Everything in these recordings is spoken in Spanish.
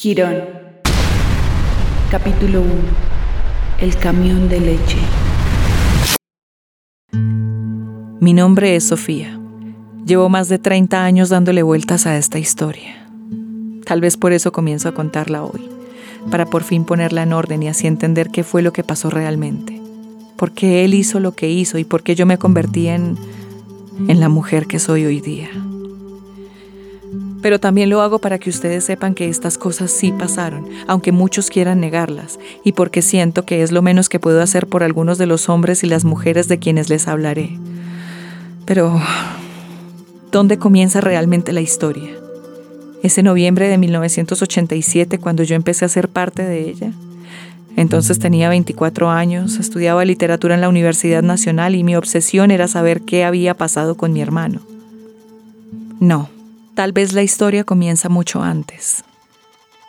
Quirón. Capítulo 1. El camión de leche. Mi nombre es Sofía. Llevo más de 30 años dándole vueltas a esta historia. Tal vez por eso comienzo a contarla hoy, para por fin ponerla en orden y así entender qué fue lo que pasó realmente. Por qué él hizo lo que hizo y por qué yo me convertí en, en la mujer que soy hoy día pero también lo hago para que ustedes sepan que estas cosas sí pasaron, aunque muchos quieran negarlas, y porque siento que es lo menos que puedo hacer por algunos de los hombres y las mujeres de quienes les hablaré. Pero, ¿dónde comienza realmente la historia? ¿Ese noviembre de 1987 cuando yo empecé a ser parte de ella? Entonces tenía 24 años, estudiaba literatura en la Universidad Nacional y mi obsesión era saber qué había pasado con mi hermano. No, Tal vez la historia comienza mucho antes.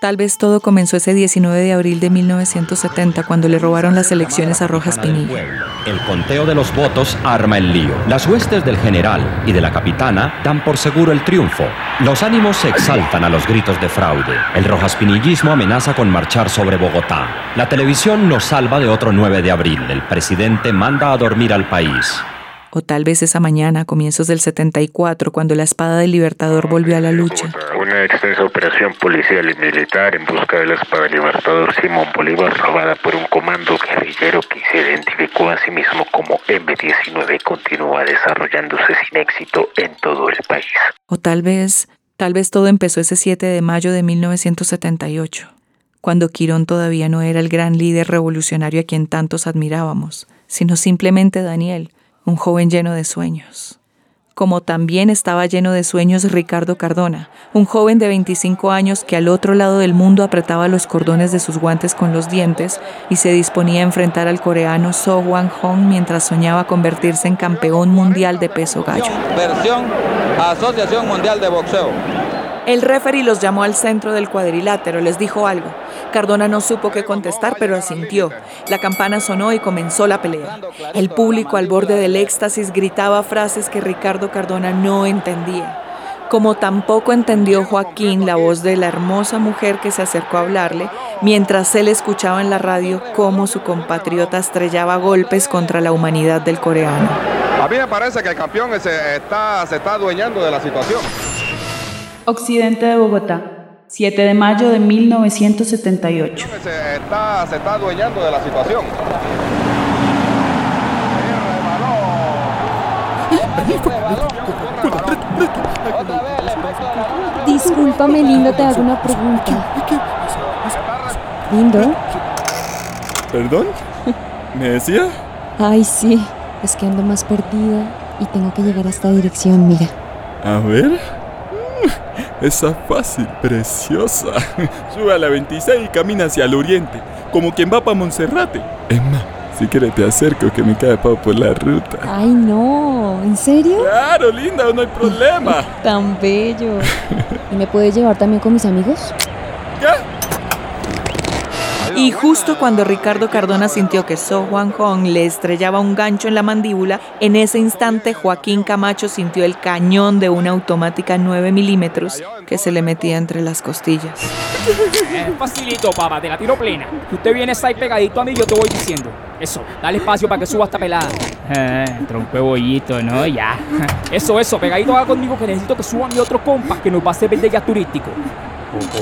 Tal vez todo comenzó ese 19 de abril de 1970 cuando le robaron las elecciones a Rojas Pinilla. El conteo de los votos arma el lío. Las huestes del general y de la capitana dan por seguro el triunfo. Los ánimos se exaltan a los gritos de fraude. El rojaspinillismo amenaza con marchar sobre Bogotá. La televisión nos salva de otro 9 de abril. El presidente manda a dormir al país o tal vez esa mañana, a comienzos del 74, cuando la espada del Libertador volvió a la lucha. Una extensa operación policial y militar en busca de la espada del Libertador Simón Bolívar, robada por un comando guerrillero que se identificó a sí mismo como M-19, continúa desarrollándose sin éxito en todo el país. O tal vez, tal vez todo empezó ese 7 de mayo de 1978, cuando Quirón todavía no era el gran líder revolucionario a quien tantos admirábamos, sino simplemente Daniel, un joven lleno de sueños. Como también estaba lleno de sueños Ricardo Cardona, un joven de 25 años que al otro lado del mundo apretaba los cordones de sus guantes con los dientes y se disponía a enfrentar al coreano So Hwan Hong mientras soñaba convertirse en campeón mundial de peso gallo. Versión Asociación Mundial de Boxeo. El referee los llamó al centro del cuadrilátero, les dijo algo. Cardona no supo qué contestar, pero asintió. La campana sonó y comenzó la pelea. El público al borde del éxtasis gritaba frases que Ricardo Cardona no entendía. Como tampoco entendió Joaquín la voz de la hermosa mujer que se acercó a hablarle, mientras él escuchaba en la radio cómo su compatriota estrellaba golpes contra la humanidad del coreano. A mí me parece que el campeón se está, se está adueñando de la situación. Occidente de Bogotá, 7 de mayo de 1978. Se está, se está adueñando de la situación. Discúlpame, lindo, te hago una pregunta. ¿Lindo? ¿Perdón? ¿Me decía? Ay, sí. Es que ando más perdida y tengo que llegar a esta dirección, mira. A ver. Esa fácil, preciosa. Sube a la 26 y camina hacia el oriente, como quien va para Monserrate. Emma, si quieres te acerco que me cae por la ruta. Ay, no, ¿en serio? Claro, linda, no hay problema. Tan bello. ¿Y me puedes llevar también con mis amigos? Y justo cuando Ricardo Cardona sintió que So Juan Hong le estrellaba un gancho en la mandíbula, en ese instante Joaquín Camacho sintió el cañón de una automática 9 milímetros que se le metía entre las costillas. Eh, facilito, papá, te la tiro plena. Si usted viene ahí pegadito a mí, yo te voy diciendo. Eso, dale espacio para que suba esta pelada. Eh, trompe bollito, ¿no? Ya. Eso, eso, pegadito va conmigo que necesito que suba mi otro compa que nos va a hacer verde ya turístico.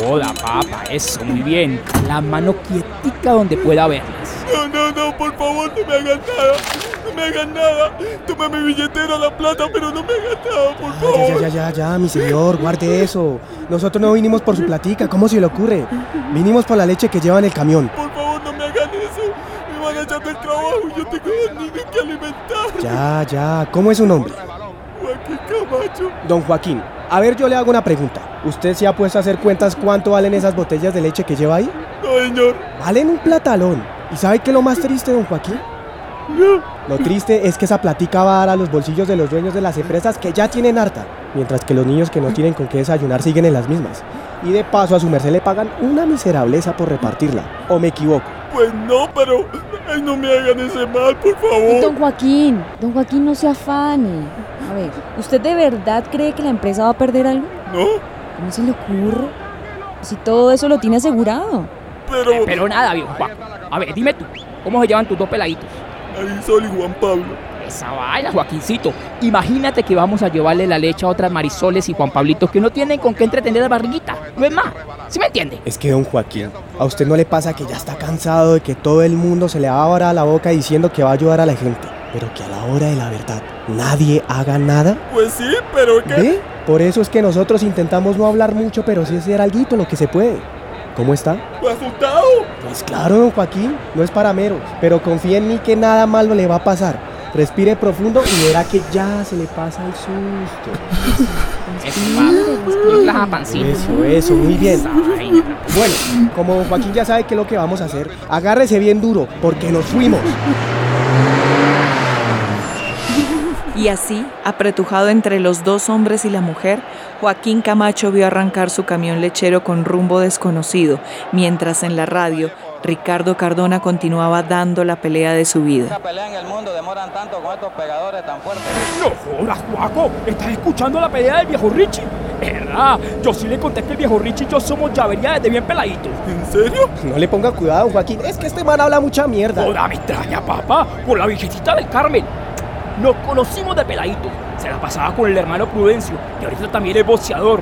Hola, papa, eso, muy bien. La mano quietica donde pueda verlas. No, no, no, por favor, no me hagan nada. No me hagan nada. Toma mi billetera, la plata, pero no me hagan nada, por favor. Ya, ya, ya, ya, mi señor, guarde eso. Nosotros no vinimos por su platica, ¿cómo se le ocurre? Vinimos por la leche que lleva en el camión. Por favor, no me hagan eso. Me van a echar del trabajo y yo tengo dos niños que alimentar. Ya, ya, ¿cómo es su nombre? Joaquín Camacho. Don Joaquín, a ver, yo le hago una pregunta. ¿Usted se ha puesto a hacer cuentas cuánto valen esas botellas de leche que lleva ahí? No, señor. Valen un platalón. ¿Y sabe qué es lo más triste, don Joaquín? No. Lo triste es que esa platica va a dar a los bolsillos de los dueños de las empresas que ya tienen harta, mientras que los niños que no tienen con qué desayunar siguen en las mismas. Y de paso a su merced le pagan una miserableza por repartirla. ¿O me equivoco? Pues no, pero ay, no me hagan ese mal, por favor. Don Joaquín, don Joaquín, no se afane. A ver, ¿usted de verdad cree que la empresa va a perder algo? No. ¿Cómo se le ocurre? Si todo eso lo tiene asegurado. Pero... Pero nada, viejo Juan. A ver, dime tú, ¿cómo se llevan tus dos peladitos? Marisol y Juan Pablo. Esa vaina, Joaquincito. Imagínate que vamos a llevarle la leche a otras Marisoles y Juan Pablitos que no tienen con qué entretener la barriguita. No es más. ¿Sí me entiende? Es que, don Joaquín, ¿a usted no le pasa que ya está cansado de que todo el mundo se le abra la boca diciendo que va a ayudar a la gente? Pero que a la hora de la verdad nadie haga nada. Pues sí, pero ¿qué? ¿Ve? Por eso es que nosotros intentamos no hablar mucho, pero sí hacer algo lo que se puede. ¿Cómo está? ¿Asustado? Pues claro, don Joaquín, no es para meros, pero confía en mí que nada malo le va a pasar. Respire profundo y verá que ya se le pasa el susto. Eso, eso, muy bien. Bueno, como don Joaquín ya sabe qué es lo que vamos a hacer, agárrese bien duro, porque nos fuimos. Y así, apretujado entre los dos hombres y la mujer, Joaquín Camacho vio arrancar su camión lechero con rumbo desconocido, mientras en la radio Ricardo Cardona continuaba dando la pelea de su vida. Esta pelea en el mundo demoran tanto con estos pegadores tan fuertes. No jodas, Juaco. ¿Estás escuchando la pelea del viejo Richie? ¿Verdad? Yo sí le conté que el viejo Richie y yo somos llavería desde bien peladitos. ¿En serio? No le ponga cuidado, Joaquín. Es que este man habla mucha mierda. Joda, me extraña, papá. Por la virgencita del Carmen. Nos conocimos de peladitos. Se la pasaba con el hermano Prudencio. Y ahorita también es boxeador.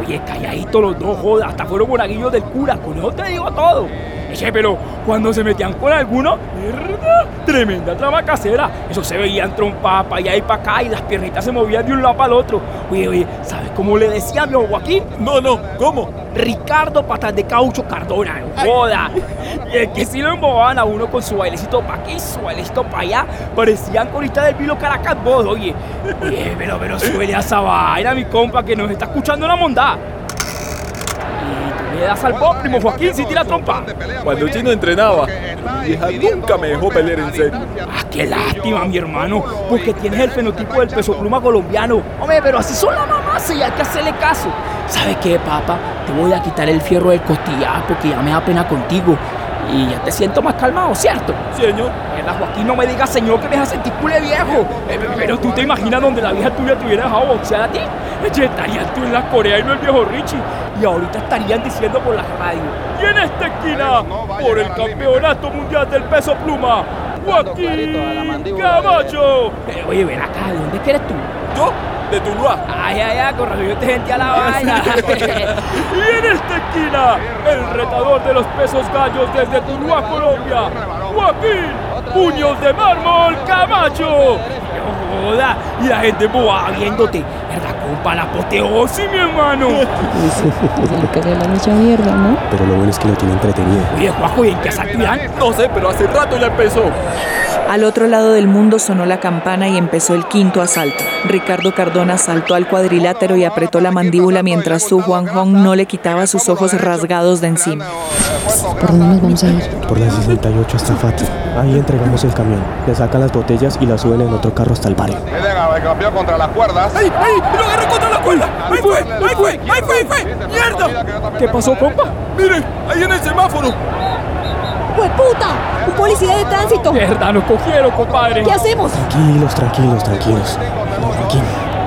Oye, calladitos los dos, joda. Hasta fueron monaguillos del cura. Con eso te digo todo. Eche, pero cuando se metían con alguno, ¿verdad? Tremenda trama casera. Eso se veían trompadas para allá y para acá y las piernitas se movían de un lado para el otro. Oye, oye, ¿sabes cómo le decía a mi Joaquín? No, no, ¿cómo? Ricardo Patas de Caucho Cardona, joda. Y es que si lo embobaban a uno con su bailecito para aquí, su bailecito para allá, parecían coristas del Vilo Caracas vos, oye. Oye, pero, pero suele a esa vaina, mi compa, que nos está escuchando una mondad. Le das al pop, primo Joaquín, si tira trompa. Cuando Chino entrenaba, mi vieja nunca me dejó pelear en serio. Ah, qué lástima, mi hermano, porque tienes el fenotipo del peso pluma colombiano. Hombre, pero así son las mamás y hay que hacerle caso. ¿Sabes qué, papá? Te voy a quitar el fierro del costillar porque ya me da pena contigo. Y ya te siento más calmado, ¿cierto? Señor. Mierda, Joaquín, no me digas señor que me dejas sentir cule viejo. Eh, pero tú te imaginas donde la vieja tuya te hubiera dejado boxear a ti. Eche, estarías tú en la Corea y no el viejo Richie. Y ahorita estarían diciendo por la radio. Y en esta esquina, por el campeonato mundial del peso pluma, Joaquín Camacho. Pero oye, ven acá, ¿de dónde eres tú? ¿Yo? De Tuluá. Ay, ay, ay, con razón yo te gente a la vaina. y en esta esquina, el retador de los pesos gallos desde Tuluá, Colombia, Joaquín Puños de Mármol Camacho. Joda, y la gente boba viéndote. ¿Verdad, compa? La apoteosis, mi hermano. Se le cae la mucha mierda, ¿no? Pero lo bueno es que lo tiene entretenido. Oye, Juaco, ¿y en qué irán? No sé, pero hace rato ya empezó. Al otro lado del mundo sonó la campana y empezó el quinto asalto. Ricardo Cardona saltó al cuadrilátero y apretó la mandíbula mientras su Juan Hong no le quitaba sus ojos rasgados de encima. ¿Por dónde nos vamos a ir? Por la 68 hasta Fati. Ahí entregamos el camión. Le sacan las botellas y las suben en otro carro hasta el barrio. Al campeón contra las cuerdas. ¡Ay, ay! ¡Lo agarró contra la cuerda! ¡Ahí fue! ¡Ahí fue! ¡Ahí fue! ¡Ahí fue! ¡Mierda! ¿Qué pasó, compa? Miren, ahí en el semáforo. ¡Pues puta! ¡Un policía de tránsito! Mierda, nos cogieron, compadre. ¿Qué hacemos? Tranquilos, tranquilos, tranquilos. Don Joaquín,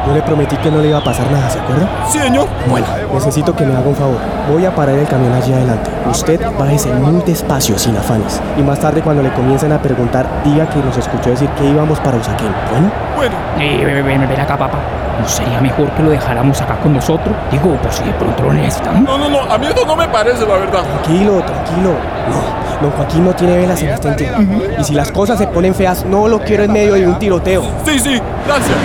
yo le prometí que no le iba a pasar nada, ¿se acuerda? Señor. Bueno, necesito que me haga un favor. Voy a parar el camión allí adelante. Usted bájese muy despacio, sin afanes. Y más tarde, cuando le comiencen a preguntar, diga que nos escuchó decir que íbamos para Usaquén. ¿Bueno? Bueno. Eh, ven, ven, ven acá, papá. ¿No sería mejor que lo dejáramos acá con nosotros? Digo, por si de pronto lo necesitamos. No, no, no, a mí esto no me parece, la verdad. Tranquilo, tranquilo. No, don Joaquín no tiene velas en este entierro. Y si las cosas se ponen feas, no lo quiero en medio de un tiroteo. Sí, sí, gracias.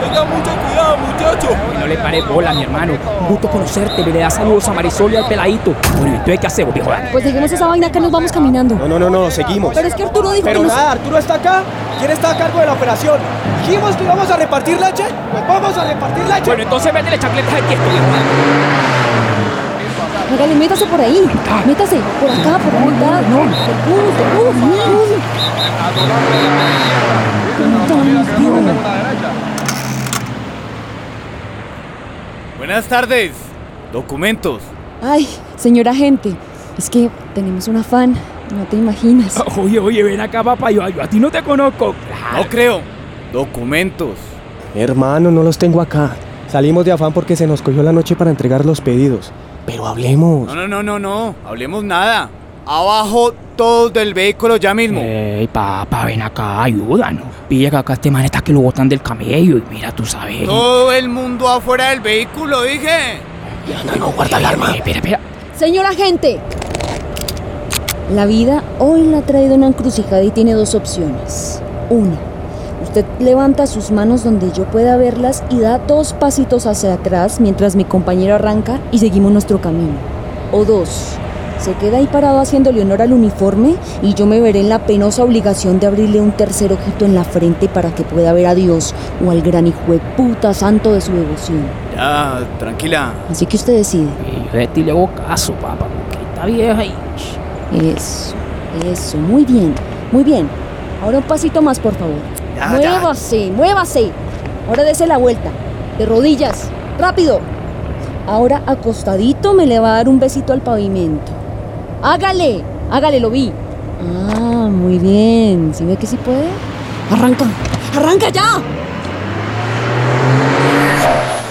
Tenga mucho cuidado, muchacho. No le pare bola, mi hermano. Un gusto conocerte. Me le da saludos a Marisol y al peladito. Bueno, ¿qué hacemos, viejo? Pues dejemos esa vaina que nos vamos caminando. No, no, no, no, seguimos. Pero es que Arturo dijo Pero que nos... nada, Arturo está acá. ¿Quién está a cargo de la operación? ¿Dijimos que íbamos a repartir leche? Pues vamos a repartir leche. Bueno, entonces métele chacletas al tiesto, viejo. Hágale, métase por ahí. Métase. Por acá, por la mitad. No. Seguro, seguro. Buenas tardes. Documentos. Ay, señor agente. Es que tenemos un afán. No te imaginas. Oye, oye, ven acá, papá. Yo, yo a ti no te conozco. No creo. Documentos. Hermano, no los tengo acá. Salimos de afán porque se nos cogió la noche para entregar los pedidos. Pero hablemos. No, no, no, no, no. Hablemos nada. Abajo todos del vehículo ya mismo. Ey, papá, ven acá, ayúdanos. Pilla que acá este man está que lo botan del camello y mira, tú sabes. Todo el mundo afuera del vehículo, dije. No, no, guarda el arma. Espera, espera. Señor agente. La vida hoy la ha traído una encrucijada y tiene dos opciones. Una, usted levanta sus manos donde yo pueda verlas y da dos pasitos hacia atrás mientras mi compañero arranca y seguimos nuestro camino. O dos, se queda ahí parado haciéndole honor al uniforme y yo me veré en la penosa obligación de abrirle un tercer ojito en la frente para que pueda ver a Dios o al gran hijo de puta santo de su devoción. Ya, tranquila. Así que usted decide. Y yo de ti le hago caso, papá, porque está vieja y... Eso, eso, muy bien, muy bien. Ahora un pasito más, por favor. Ya, ya. muévase, muévase. Ahora dese la vuelta. De rodillas. Rápido. Ahora acostadito me le va a dar un besito al pavimento. Hágale, hágale, lo vi. Ah, muy bien. ¿Sí ve que sí puede? Arranca, arranca ya.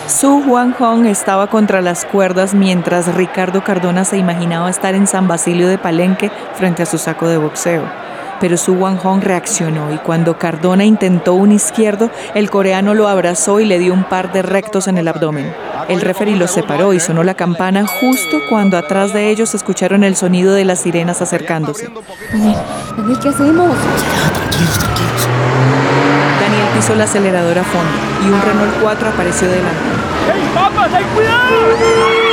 Su Juan Hong estaba contra las cuerdas mientras Ricardo Cardona se imaginaba estar en San Basilio de Palenque frente a su saco de boxeo. Pero Su Wan Hong reaccionó y cuando Cardona intentó un izquierdo, el coreano lo abrazó y le dio un par de rectos en el abdomen. El referee los separó y sonó la campana justo cuando atrás de ellos escucharon el sonido de las sirenas acercándose. Daniel, Daniel, ¿qué hacemos? Daniel pisó el acelerador a fondo y un Renault 4 apareció delante. ¡Ey, papá, ten cuidado!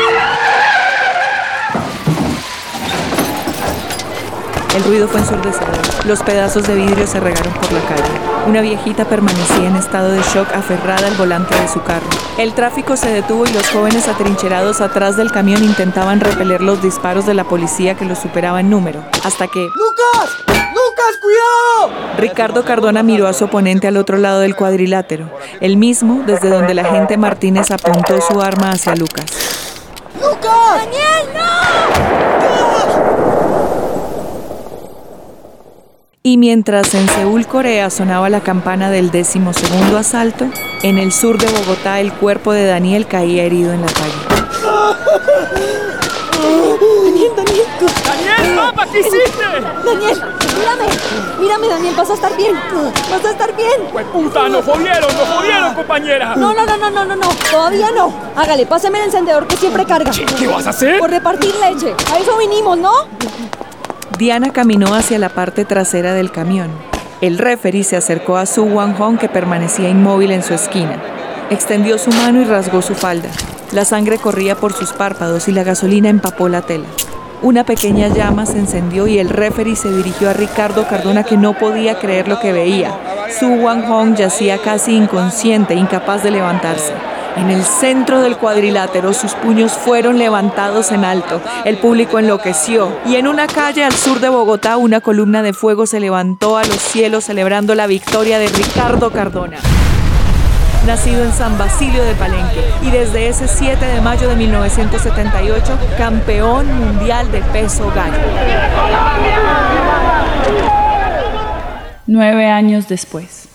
El ruido fue ensordecedor. Los pedazos de vidrio se regaron por la calle. Una viejita permanecía en estado de shock aferrada al volante de su carro. El tráfico se detuvo y los jóvenes atrincherados atrás del camión intentaban repeler los disparos de la policía que los superaba en número. Hasta que... ¡Lucas! ¡Lucas, cuidado! Ricardo Cardona miró a su oponente al otro lado del cuadrilátero, el mismo desde donde el agente Martínez apuntó su arma hacia Lucas. ¡Lucas! ¡Daniel, no! Y mientras en Seúl, Corea, sonaba la campana del décimo segundo asalto, en el sur de Bogotá el cuerpo de Daniel caía herido en la calle. Daniel, Daniel. ¡Daniel, papá, qué hiciste! Daniel, mírame. Mírame, Daniel, vas a estar bien. Vas a estar bien. Pues puta, nos jodieron, nos jodieron, compañera. No, no, no, no, no, no, no. Todavía no. Hágale, páseme el encendedor que siempre carga. ¿Qué, qué vas a hacer? Por repartir leche. A eso vinimos, ¿no? Diana caminó hacia la parte trasera del camión. El referee se acercó a Su Wan Hong que permanecía inmóvil en su esquina. Extendió su mano y rasgó su falda. La sangre corría por sus párpados y la gasolina empapó la tela. Una pequeña llama se encendió y el referee se dirigió a Ricardo Cardona que no podía creer lo que veía. Su Wan Hong yacía casi inconsciente, incapaz de levantarse. En el centro del cuadrilátero sus puños fueron levantados en alto. El público enloqueció y en una calle al sur de Bogotá una columna de fuego se levantó a los cielos celebrando la victoria de Ricardo Cardona. Nacido en San Basilio de Palenque y desde ese 7 de mayo de 1978, campeón mundial de peso gallo. Nueve años después.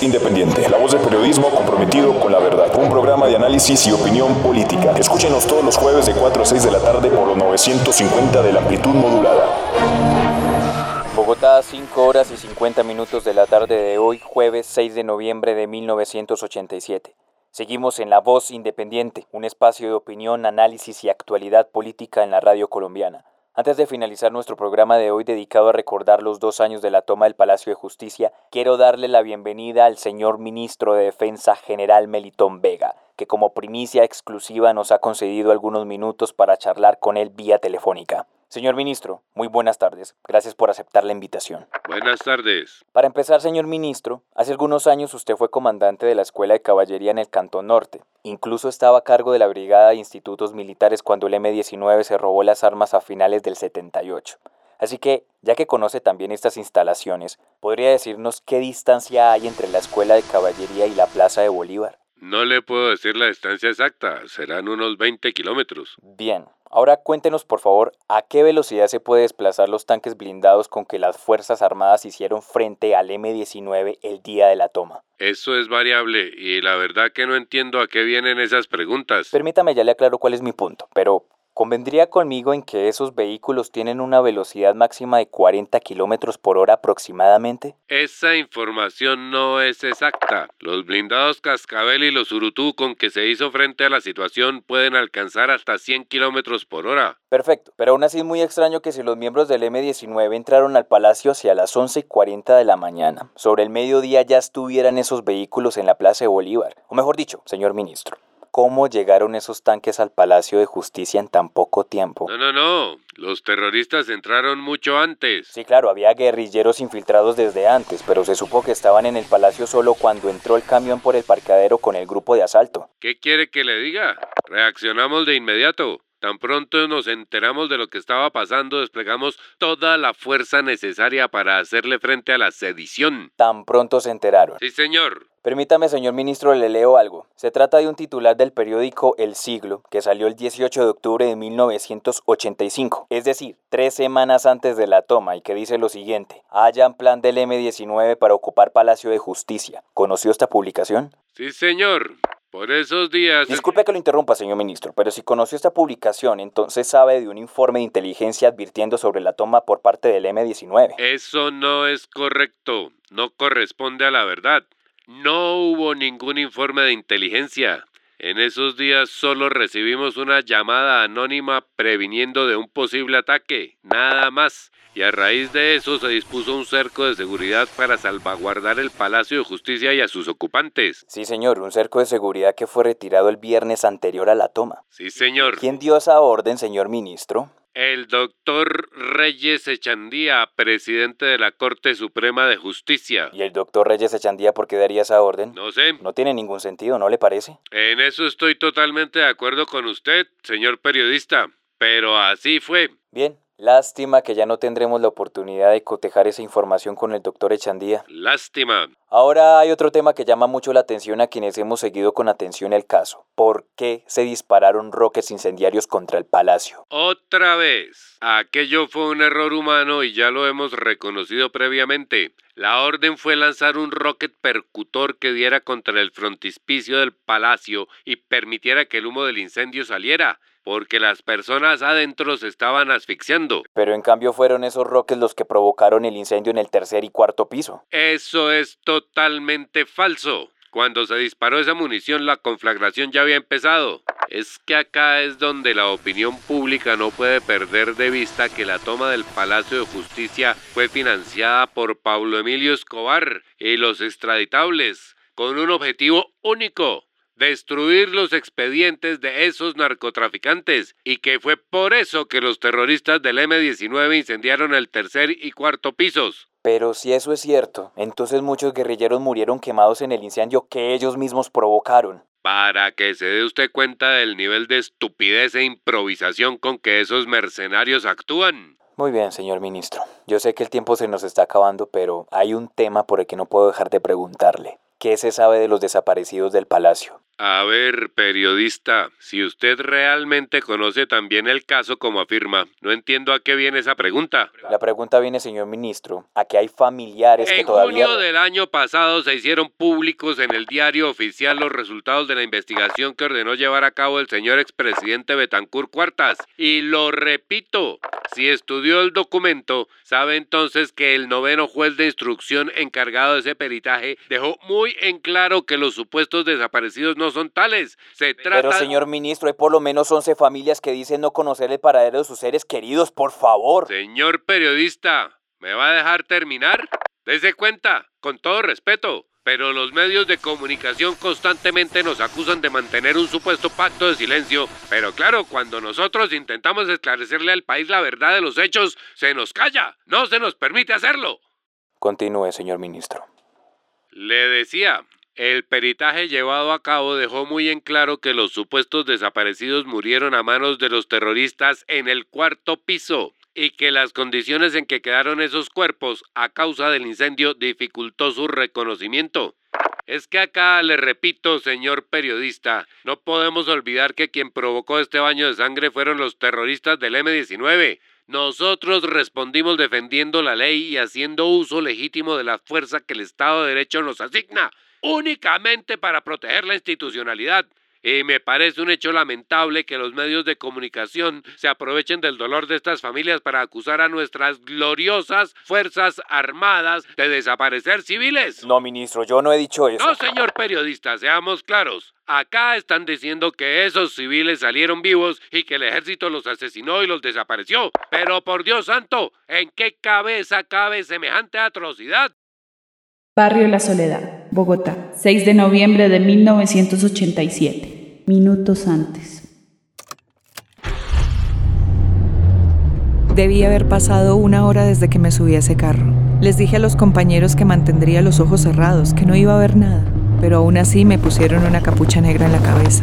Independiente, la voz del periodismo comprometido con la verdad. Un programa de análisis y opinión política. Escúchenos todos los jueves de 4 a 6 de la tarde por los 950 de la amplitud modulada. Bogotá, 5 horas y 50 minutos de la tarde de hoy, jueves 6 de noviembre de 1987. Seguimos en La Voz Independiente, un espacio de opinión, análisis y actualidad política en la radio colombiana. Antes de finalizar nuestro programa de hoy dedicado a recordar los dos años de la toma del Palacio de Justicia, quiero darle la bienvenida al señor ministro de Defensa General Melitón Vega, que como primicia exclusiva nos ha concedido algunos minutos para charlar con él vía telefónica. Señor ministro, muy buenas tardes. Gracias por aceptar la invitación. Buenas tardes. Para empezar, señor ministro, hace algunos años usted fue comandante de la Escuela de Caballería en el Cantón Norte. Incluso estaba a cargo de la Brigada de Institutos Militares cuando el M-19 se robó las armas a finales del 78. Así que, ya que conoce también estas instalaciones, ¿podría decirnos qué distancia hay entre la Escuela de Caballería y la Plaza de Bolívar? No le puedo decir la distancia exacta, serán unos 20 kilómetros. Bien, Ahora cuéntenos, por favor, a qué velocidad se puede desplazar los tanques blindados con que las Fuerzas Armadas hicieron frente al M-19 el día de la toma. Eso es variable y la verdad que no entiendo a qué vienen esas preguntas. Permítame, ya le aclaro cuál es mi punto, pero ¿Convendría conmigo en que esos vehículos tienen una velocidad máxima de 40 kilómetros por hora aproximadamente? Esa información no es exacta. Los blindados Cascabel y los Urutú con que se hizo frente a la situación pueden alcanzar hasta 100 kilómetros por hora. Perfecto, pero aún así es muy extraño que si los miembros del M-19 entraron al palacio hacia las 11 y 40 de la mañana, sobre el mediodía ya estuvieran esos vehículos en la Plaza de Bolívar. O mejor dicho, señor ministro, cómo llegaron esos tanques al Palacio de Justicia en tan poco tiempo. No, no, no. Los terroristas entraron mucho antes. Sí, claro, había guerrilleros infiltrados desde antes, pero se supo que estaban en el palacio solo cuando entró el camión por el parqueadero con el grupo de asalto. ¿Qué quiere que le diga? Reaccionamos de inmediato. Tan pronto nos enteramos de lo que estaba pasando, desplegamos toda la fuerza necesaria para hacerle frente a la sedición. Tan pronto se enteraron. Sí, señor. Permítame, señor ministro, le leo algo. Se trata de un titular del periódico El Siglo, que salió el 18 de octubre de 1985, es decir, tres semanas antes de la toma, y que dice lo siguiente. Hayan plan del M-19 para ocupar Palacio de Justicia. ¿Conoció esta publicación? Sí, señor. Por esos días... Disculpe que lo interrumpa, señor ministro, pero si conoció esta publicación, entonces sabe de un informe de inteligencia advirtiendo sobre la toma por parte del M-19. Eso no es correcto. No corresponde a la verdad. No hubo ningún informe de inteligencia. En esos días solo recibimos una llamada anónima previniendo de un posible ataque, nada más. Y a raíz de eso se dispuso un cerco de seguridad para salvaguardar el Palacio de Justicia y a sus ocupantes. Sí, señor, un cerco de seguridad que fue retirado el viernes anterior a la toma. Sí, señor. ¿Quién dio esa orden, señor ministro? El doctor Reyes Echandía, presidente de la Corte Suprema de Justicia. ¿Y el doctor Reyes Echandía por qué daría esa orden? No sé. No tiene ningún sentido, ¿no le parece? En eso estoy totalmente de acuerdo con usted, señor periodista. Pero así fue. Bien, Lástima que ya no tendremos la oportunidad de cotejar esa información con el doctor Echandía. Lástima. Ahora hay otro tema que llama mucho la atención a quienes hemos seguido con atención el caso. ¿Por qué se dispararon roques incendiarios contra el palacio? Otra vez. Aquello fue un error humano y ya lo hemos reconocido previamente. La orden fue lanzar un rocket percutor que diera contra el frontispicio del palacio y permitiera que el humo del incendio saliera porque las personas adentro se estaban asfixiando. Pero en cambio fueron esos roques los que provocaron el incendio en el tercer y cuarto piso. Eso es totalmente falso. Cuando se disparó esa munición la conflagración ya había empezado. Es que acá es donde la opinión pública no puede perder de vista que la toma del Palacio de Justicia fue financiada por Pablo Emilio Escobar y los extraditables, con un objetivo único, destruir los expedientes de esos narcotraficantes y que fue por eso que los terroristas del M-19 incendiaron el tercer y cuarto pisos. Pero si eso es cierto, entonces muchos guerrilleros murieron quemados en el incendio que ellos mismos provocaron. Para que se dé usted cuenta del nivel de estupidez e improvisación con que esos mercenarios actúan. Muy bien, señor ministro. Yo sé que el tiempo se nos está acabando, pero hay un tema por el que no puedo dejar de preguntarle. ¿Qué se sabe de los desaparecidos del palacio? A ver, periodista, si usted realmente conoce también el caso como afirma, no entiendo a qué viene esa pregunta. La pregunta viene, señor ministro, a que hay familiares que todavía... En junio del año pasado se hicieron públicos en el diario oficial los resultados de la investigación que ordenó llevar a cabo el señor expresidente Betancourt Cuartas. Y lo repito, si estudió el documento, sabe entonces que el noveno juez de instrucción encargado de ese peritaje dejó muy en claro que los supuestos desaparecidos no son tales. Se trata... Pero señor ministro, hay por lo menos 11 familias que dicen no conocer el paradero de sus seres queridos, por favor. Señor periodista, ¿me va a dejar terminar? Dese cuenta, con todo respeto. Pero los medios de comunicación constantemente nos acusan de mantener un supuesto pacto de silencio. Pero claro, cuando nosotros intentamos esclarecerle al país la verdad de los hechos, se nos calla. No se nos permite hacerlo. Continúe, señor ministro. Le decía, el peritaje llevado a cabo dejó muy en claro que los supuestos desaparecidos murieron a manos de los terroristas en el cuarto piso y que las condiciones en que quedaron esos cuerpos a causa del incendio dificultó su reconocimiento. Es que acá le repito, señor periodista, no podemos olvidar que quien provocó este baño de sangre fueron los terroristas del M-19. Nosotros respondimos defendiendo la ley y haciendo uso legítimo de la fuerza que el Estado de Derecho nos asigna, únicamente para proteger la institucionalidad. Y me parece un hecho lamentable que los medios de comunicación se aprovechen del dolor de estas familias para acusar a nuestras gloriosas Fuerzas Armadas de desaparecer civiles. No, ministro, yo no he dicho eso. No, señor periodista, seamos claros. Acá están diciendo que esos civiles salieron vivos y que el ejército los asesinó y los desapareció. Pero por Dios santo, ¿en qué cabeza cabe semejante atrocidad? Barrio La Soledad, Bogotá, 6 de noviembre de 1987, minutos antes. Debí haber pasado una hora desde que me subí a ese carro. Les dije a los compañeros que mantendría los ojos cerrados, que no iba a ver nada, pero aún así me pusieron una capucha negra en la cabeza.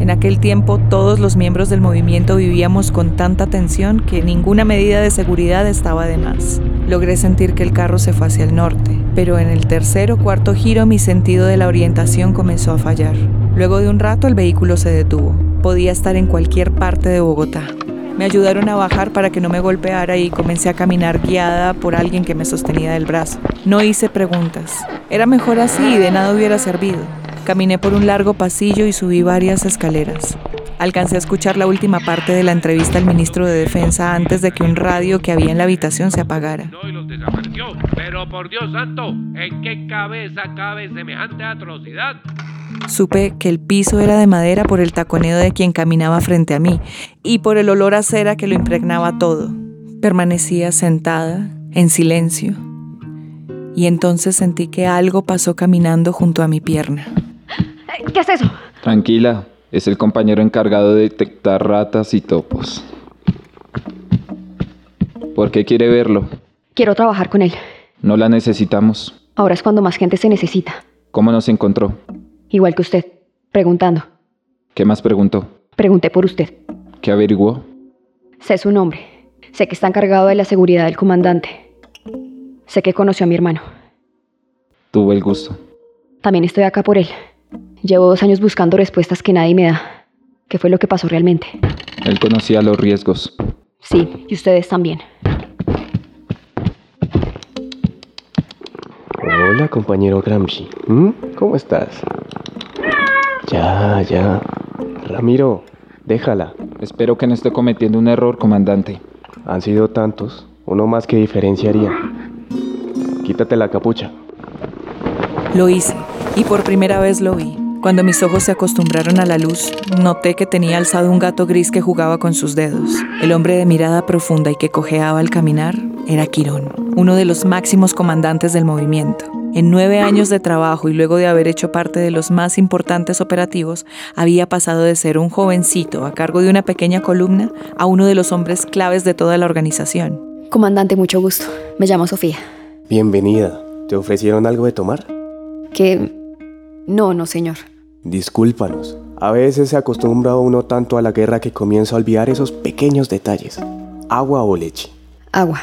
En aquel tiempo todos los miembros del movimiento vivíamos con tanta tensión que ninguna medida de seguridad estaba de más. Logré sentir que el carro se fue hacia el norte, pero en el tercer o cuarto giro mi sentido de la orientación comenzó a fallar. Luego de un rato el vehículo se detuvo. Podía estar en cualquier parte de Bogotá. Me ayudaron a bajar para que no me golpeara y comencé a caminar guiada por alguien que me sostenía del brazo. No hice preguntas. Era mejor así y de nada hubiera servido. Caminé por un largo pasillo y subí varias escaleras. Alcancé a escuchar la última parte de la entrevista al ministro de Defensa antes de que un radio que había en la habitación se apagara. Pero por Dios santo, ¿en qué cabeza cabe semejante atrocidad? Supe que el piso era de madera por el taconeo de quien caminaba frente a mí y por el olor a cera que lo impregnaba todo. Permanecía sentada, en silencio, y entonces sentí que algo pasó caminando junto a mi pierna. ¿Qué es eso? Tranquila, es el compañero encargado de detectar ratas y topos. ¿Por qué quiere verlo? Quiero trabajar con él. No la necesitamos. Ahora es cuando más gente se necesita. ¿Cómo nos encontró? Igual que usted, preguntando. ¿Qué más preguntó? Pregunté por usted. ¿Qué averiguó? Sé su nombre. Sé que está encargado de la seguridad del comandante. Sé que conoció a mi hermano. Tuvo el gusto. También estoy acá por él. Llevo dos años buscando respuestas que nadie me da. ¿Qué fue lo que pasó realmente? Él conocía los riesgos. Sí, y ustedes también. Hola, compañero Gramsci. ¿Mm? ¿Cómo estás? Ya, ya. Ramiro, déjala. Espero que no esté cometiendo un error, comandante. Han sido tantos. Uno más que diferenciaría. Quítate la capucha. Lo hice, y por primera vez lo vi. Cuando mis ojos se acostumbraron a la luz, noté que tenía alzado un gato gris que jugaba con sus dedos. El hombre de mirada profunda y que cojeaba al caminar era Quirón, uno de los máximos comandantes del movimiento. En nueve años de trabajo y luego de haber hecho parte de los más importantes operativos, había pasado de ser un jovencito a cargo de una pequeña columna a uno de los hombres claves de toda la organización. Comandante, mucho gusto. Me llamo Sofía. Bienvenida. ¿Te ofrecieron algo de tomar? Que... No, no, señor. Discúlpanos. A veces se acostumbra uno tanto a la guerra que comienza a olvidar esos pequeños detalles. ¿Agua o leche? Agua.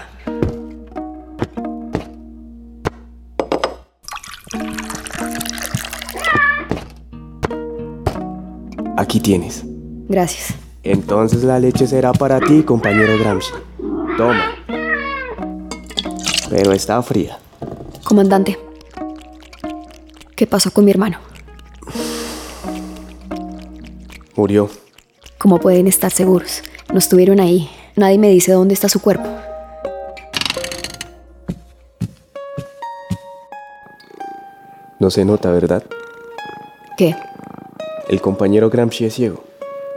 Aquí tienes. Gracias. Entonces la leche será para ti, compañero Gramsci. Toma. Pero está fría. Comandante, ¿qué pasó con mi hermano? Murió. ¿Cómo pueden estar seguros? No estuvieron ahí. Nadie me dice dónde está su cuerpo. No se nota, ¿verdad? ¿Qué? El compañero Gramsci es ciego.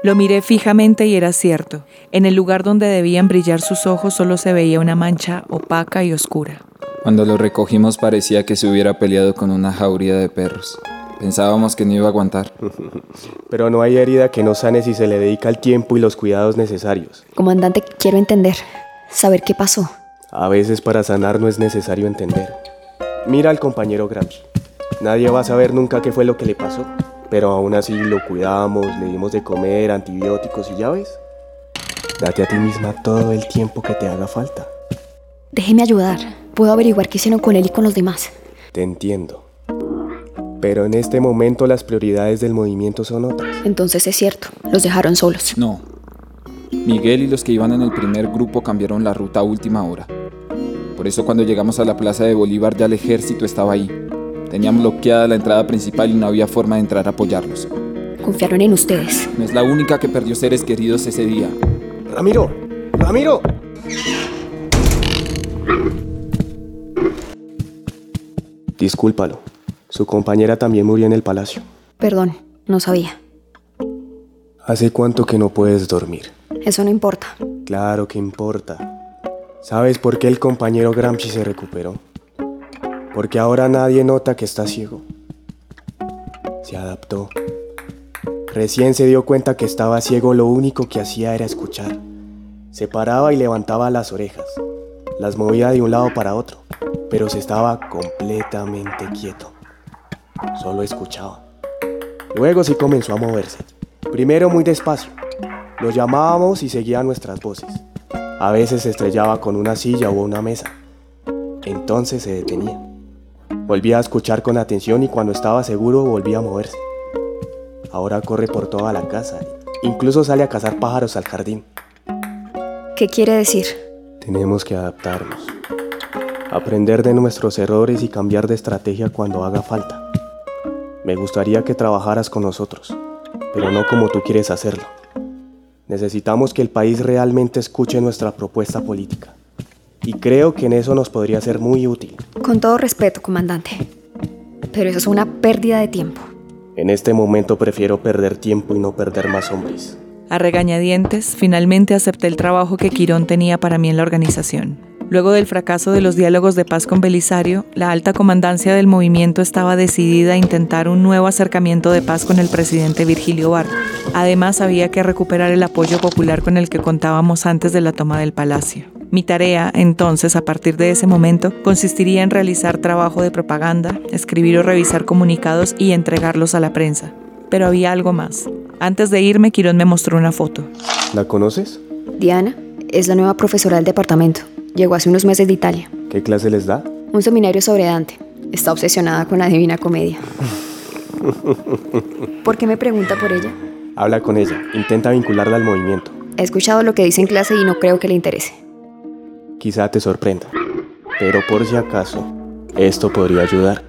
Lo miré fijamente y era cierto. En el lugar donde debían brillar sus ojos solo se veía una mancha opaca y oscura. Cuando lo recogimos parecía que se hubiera peleado con una jauría de perros. Pensábamos que no iba a aguantar. Pero no hay herida que no sane si se le dedica el tiempo y los cuidados necesarios. Comandante, quiero entender, saber qué pasó. A veces para sanar no es necesario entender. Mira al compañero Gramsci. Nadie va a saber nunca qué fue lo que le pasó. Pero aún así lo cuidamos, le dimos de comer, antibióticos y ya ves. Date a ti misma todo el tiempo que te haga falta. Déjeme ayudar. Puedo averiguar qué hicieron con él y con los demás. Te entiendo. Pero en este momento las prioridades del movimiento son otras. Entonces es cierto, los dejaron solos. No. Miguel y los que iban en el primer grupo cambiaron la ruta a última hora. Por eso cuando llegamos a la plaza de Bolívar ya el ejército estaba ahí. Tenían bloqueada la entrada principal y no había forma de entrar a apoyarlos. Confiaron en ustedes. No es la única que perdió seres queridos ese día. Ramiro, Ramiro. Discúlpalo. Su compañera también murió en el palacio. Perdón, no sabía. ¿Hace cuánto que no puedes dormir? Eso no importa. Claro que importa. ¿Sabes por qué el compañero Gramsci se recuperó? Porque ahora nadie nota que está ciego. Se adaptó. Recién se dio cuenta que estaba ciego, lo único que hacía era escuchar. Se paraba y levantaba las orejas. Las movía de un lado para otro, pero se estaba completamente quieto. Solo escuchaba. Luego sí comenzó a moverse. Primero muy despacio. Lo llamábamos y seguía nuestras voces. A veces se estrellaba con una silla o una mesa. Entonces se detenía. Volvía a escuchar con atención y cuando estaba seguro volvía a moverse. Ahora corre por toda la casa. Incluso sale a cazar pájaros al jardín. ¿Qué quiere decir? Tenemos que adaptarnos. Aprender de nuestros errores y cambiar de estrategia cuando haga falta. Me gustaría que trabajaras con nosotros, pero no como tú quieres hacerlo. Necesitamos que el país realmente escuche nuestra propuesta política. Y creo que en eso nos podría ser muy útil. Con todo respeto, comandante. Pero eso es una pérdida de tiempo. En este momento prefiero perder tiempo y no perder más hombres. A regañadientes, finalmente acepté el trabajo que Quirón tenía para mí en la organización. Luego del fracaso de los diálogos de paz con Belisario, la alta comandancia del movimiento estaba decidida a intentar un nuevo acercamiento de paz con el presidente Virgilio Barco. Además, había que recuperar el apoyo popular con el que contábamos antes de la toma del palacio. Mi tarea, entonces, a partir de ese momento, consistiría en realizar trabajo de propaganda, escribir o revisar comunicados y entregarlos a la prensa. Pero había algo más. Antes de irme, Quirón me mostró una foto. ¿La conoces? Diana es la nueva profesora del departamento. Llegó hace unos meses de Italia. ¿Qué clase les da? Un seminario sobre Dante. Está obsesionada con la Divina Comedia. ¿Por qué me pregunta por ella? Habla con ella. Intenta vincularla al movimiento. He escuchado lo que dice en clase y no creo que le interese. Quizá te sorprenda. Pero por si acaso, esto podría ayudar.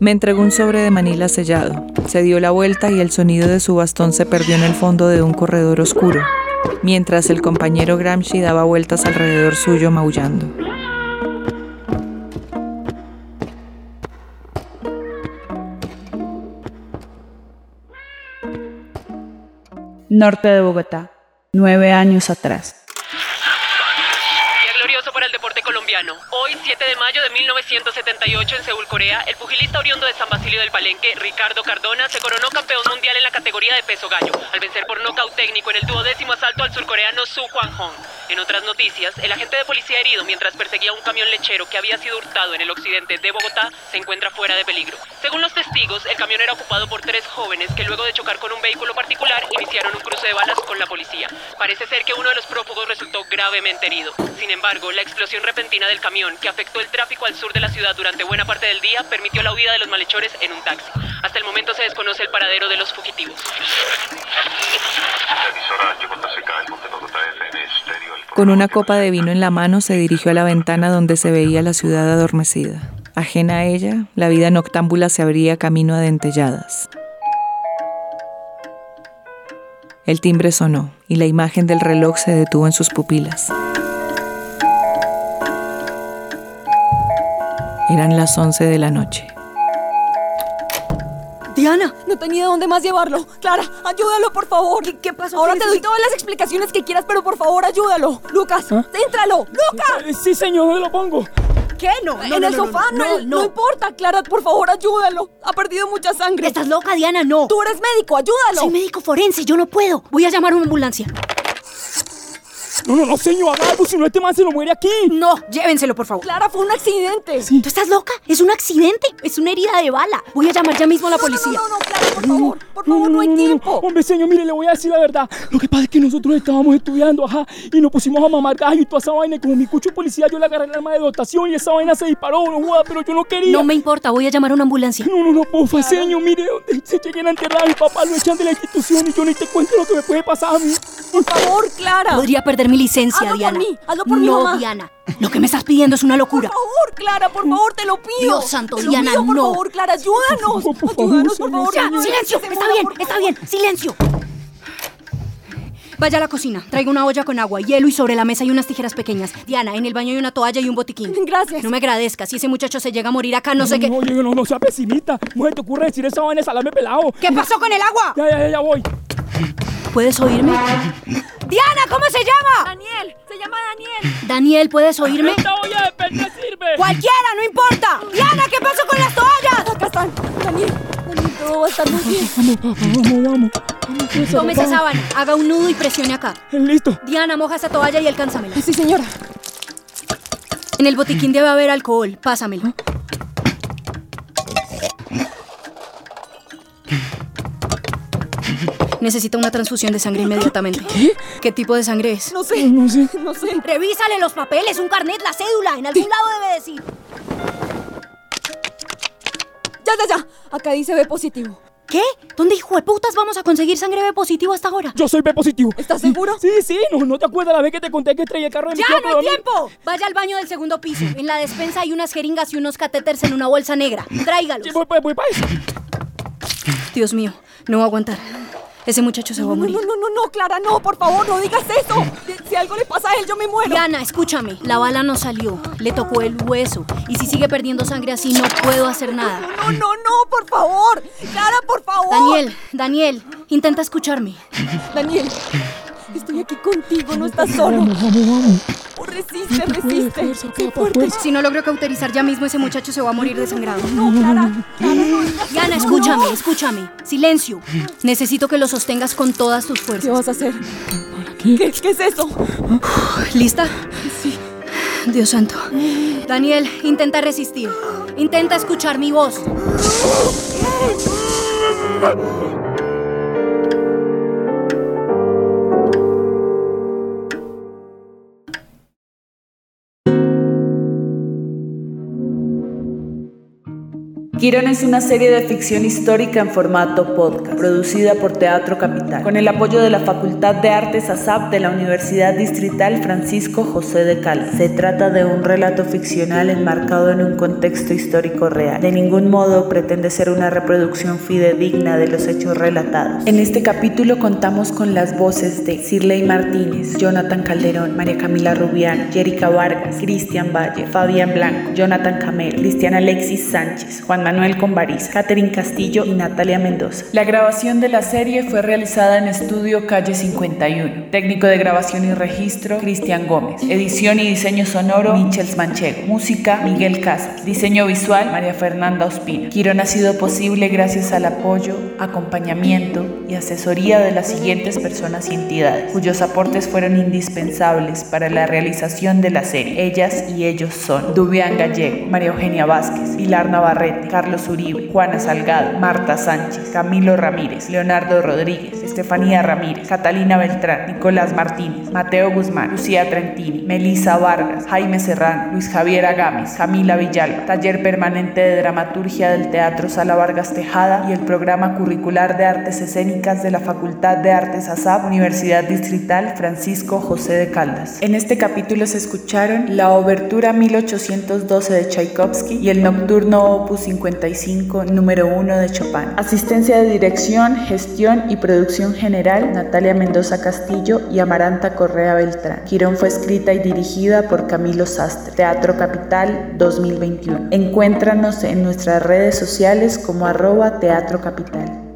Me entregó un sobre de Manila sellado. Se dio la vuelta y el sonido de su bastón se perdió en el fondo de un corredor oscuro, mientras el compañero Gramsci daba vueltas alrededor suyo maullando. Norte de Bogotá, nueve años atrás. Hoy, 7 de mayo de 1978, en Seúl, Corea, el pugilista oriundo de San Basilio del Palenque, Ricardo Cardona, se coronó campeón mundial en la categoría de peso gallo, al vencer por nocaut técnico en el duodécimo asalto al surcoreano Su Hwan Hong. En otras noticias, el agente de policía herido mientras perseguía un camión lechero que había sido hurtado en el occidente de Bogotá se encuentra fuera de peligro. Según los testigos, el camión era ocupado por tres jóvenes que luego de chocar con un vehículo particular iniciaron un cruce de balas con la policía. Parece ser que uno de los prófugos resultó gravemente herido. Sin embargo, la explosión repentina del camión que afectó el tráfico al sur de la ciudad durante buena parte del día permitió la huida de los malhechores en un taxi. Hasta el momento se desconoce el paradero de los fugitivos. Con una copa de vino en la mano se dirigió a la ventana donde se veía la ciudad adormecida. Ajena a ella, la vida noctámbula se abría camino a dentelladas. El timbre sonó y la imagen del reloj se detuvo en sus pupilas. Eran las 11 de la noche. Diana, no tenía dónde más llevarlo. Clara, ayúdalo, por favor. ¿Qué, pasó? Ahora te doy todas las explicaciones que quieras, pero por favor, ayúdalo. Lucas, céntralo. ¡Lucas! Sí, señor, lo pongo. ¿Qué? No, en el sofá, no, no, importa, Clara, por favor, ayúdalo. Ha perdido mucha sangre. ¿Estás loca, Diana? No. Tú eres médico, ayúdalo. Soy médico forense, yo no puedo. Voy a llamar a una ambulancia. No, no, no, señor, haga algo, si no este man se lo muere aquí. No, llévenselo, por favor. Clara, fue un accidente. ¿Tú estás loca? Es un accidente, es una herida de bala. Voy a llamar ya mismo a la policía. No, no, no, Clara, por favor, por por favor, no, hay tiempo. Hombre, señor, mire, le voy a decir la verdad. Lo que pasa es que nosotros estábamos estudiando, ajá, y nos pusimos a mamar gallo y toda esa vaina. Y como mi cucho policía, yo le agarré el arma de dotación y esa vaina se disparó, no joda, pero yo no quería. No me importa, voy a llamar a una ambulancia. No, no, no, porfa, señor, mire, donde se lleguen a enterrar a mi papá, lo echan de la institución y yo ni te cuento lo que me puede pasar a mí. Por favor, Clara. Podría perder mi licencia, Hazlo Diana. por mí, hazlo por mi no, mamá. Diana. Lo que me estás pidiendo es una locura. Por favor, Clara, por favor, te lo pido. Dios santo, Te lo Diana, pido, por no. favor, Clara, ayúdanos. Ayúdanos, por favor. Ya, señor. silencio. Está bien, por está bien. Silencio. Vaya a la cocina, traiga una olla con agua, hielo y sobre la mesa hay unas tijeras pequeñas. Diana, en el baño hay una toalla y un botiquín. Gracias. No me agradezca, si ese muchacho se llega a morir acá, no, sé qué. No, no, no, no sea pesimista. Mujer, te ocurre decir esa vaina de salame pelado. ¿Qué pasó con el agua? Ya, ya, ya, ya voy. ¿Puedes oírme? Diana, ¿cómo se llama? Daniel, se llama Daniel. Daniel, ¿puedes oírme? Esta olla de perte sirve. Cualquiera, no importa. Diana, ¿qué pasó con las toallas? Acá están. Daniel, Daniel, todo va a estar muy bien. Vamos, vamos, vamos. Tome esa sábana, haga un nudo y presione acá. Listo. Diana, moja esa toalla y alcánzamela. Sí, señora. En el botiquín debe haber alcohol, pásamelo. Necesita una transfusión de sangre inmediatamente. ¿Qué? ¿Qué tipo de sangre es? No sé. No sé. No sé. Revísale los papeles, un carnet, la cédula. En algún lado debe decir. Ya, ya, ya. Acá dice B positivo. ¿Qué? ¿Dónde hijo de putas vamos a conseguir sangre B positivo hasta ahora? Yo soy B positivo. ¿Estás seguro? Sí, sí, no, no te acuerdas la vez que te conté que traía el carro de mi ¡Ya no hay tiempo! Vaya al baño del segundo piso. En la despensa hay unas jeringas y unos catéteres en una bolsa negra. Tráigalos. Sí, voy, voy, voy para eso. Dios mío, no va a aguantar. Ese muchacho se va a No, morir. no, no, no, no, Clara, no, por favor, no digas eso. Si, algo le pasa a él, yo me muero. Diana, escúchame. La bala no salió. Le tocó el hueso. Y si sigue perdiendo sangre así, no puedo hacer nada. No, no, no, por favor. Clara, por favor. Daniel, Daniel, intenta escucharme. Daniel, estoy aquí contigo, no estás solo. Vamos, vamos, vamos. Oh, resiste, resiste. Sé fuerte. Si no logro cauterizar ya mismo, ese muchacho se va a morir desangrado. No, Clara, Clara, no Diana, escúchame, No. escúchame. Silencio. Necesito que lo sostengas con todas tus ¿Qué fuerzas. vas a hacer? ¿Qué, qué es eso? ¿Lista? Sí. Dios santo. Daniel, intenta resistir. Intenta escuchar mi voz. Quirón es una serie de ficción histórica en formato podcast, producida por Teatro Capital, con el apoyo de la Facultad de Artes ASAP de la Universidad Distrital Francisco José de Caldas. Se trata de un relato ficcional enmarcado en un contexto histórico real. De ningún modo pretende ser una reproducción fidedigna de los hechos relatados. En este capítulo contamos con las voces de Cirley Martínez, Jonathan Calderón, María Camila Rubián, Jerica Vargas, Cristian Valle, Fabián Blanco, Jonathan Camel, Cristian Alexis Sánchez, Juan Manuel Convariz, Catherine Castillo y Natalia Mendoza. La grabación de la serie fue realizada en Estudio Calle 51. Técnico de grabación y registro, Cristian Gómez. Edición y diseño sonoro, Michels Manchego. Música, Miguel Casas. Diseño visual, María Fernanda Ospina. Quirón ha sido posible gracias al apoyo, acompañamiento y asesoría de las siguientes personas y entidades, cuyos aportes fueron indispensables para la realización de la serie. Ellas y ellos son Dubián Gallego, María Eugenia Vázquez, Pilar Navarrete, Carlos Uribe, Juana Salgado, Marta Sánchez, Camilo Ramírez, Leonardo Rodríguez, Estefanía Ramírez, Catalina Beltrán, Nicolás Martínez, Mateo Guzmán, Lucía Trentini, Melisa Vargas, Jaime Serrano, Luis Javier Agames, Camila Villalba, Taller Permanente de Dramaturgia del Teatro Sala Vargas Tejada y el Programa Curricular de Artes Escénicas de la Facultad de Artes ASAP, Universidad Distrital Francisco José de Caldas. En este capítulo se escucharon la Obertura 1812 de Tchaikovsky y el Nocturno Opus 55 número 1 de Chopin. Asistencia de dirección, gestión y producción general Natalia Mendoza Castillo y Amaranta Correa Beltrán. Quirón fue escrita y dirigida por Camilo Sastre. Teatro Capital 2021. Encuéntranos en nuestras redes sociales como arroba Teatro Capital.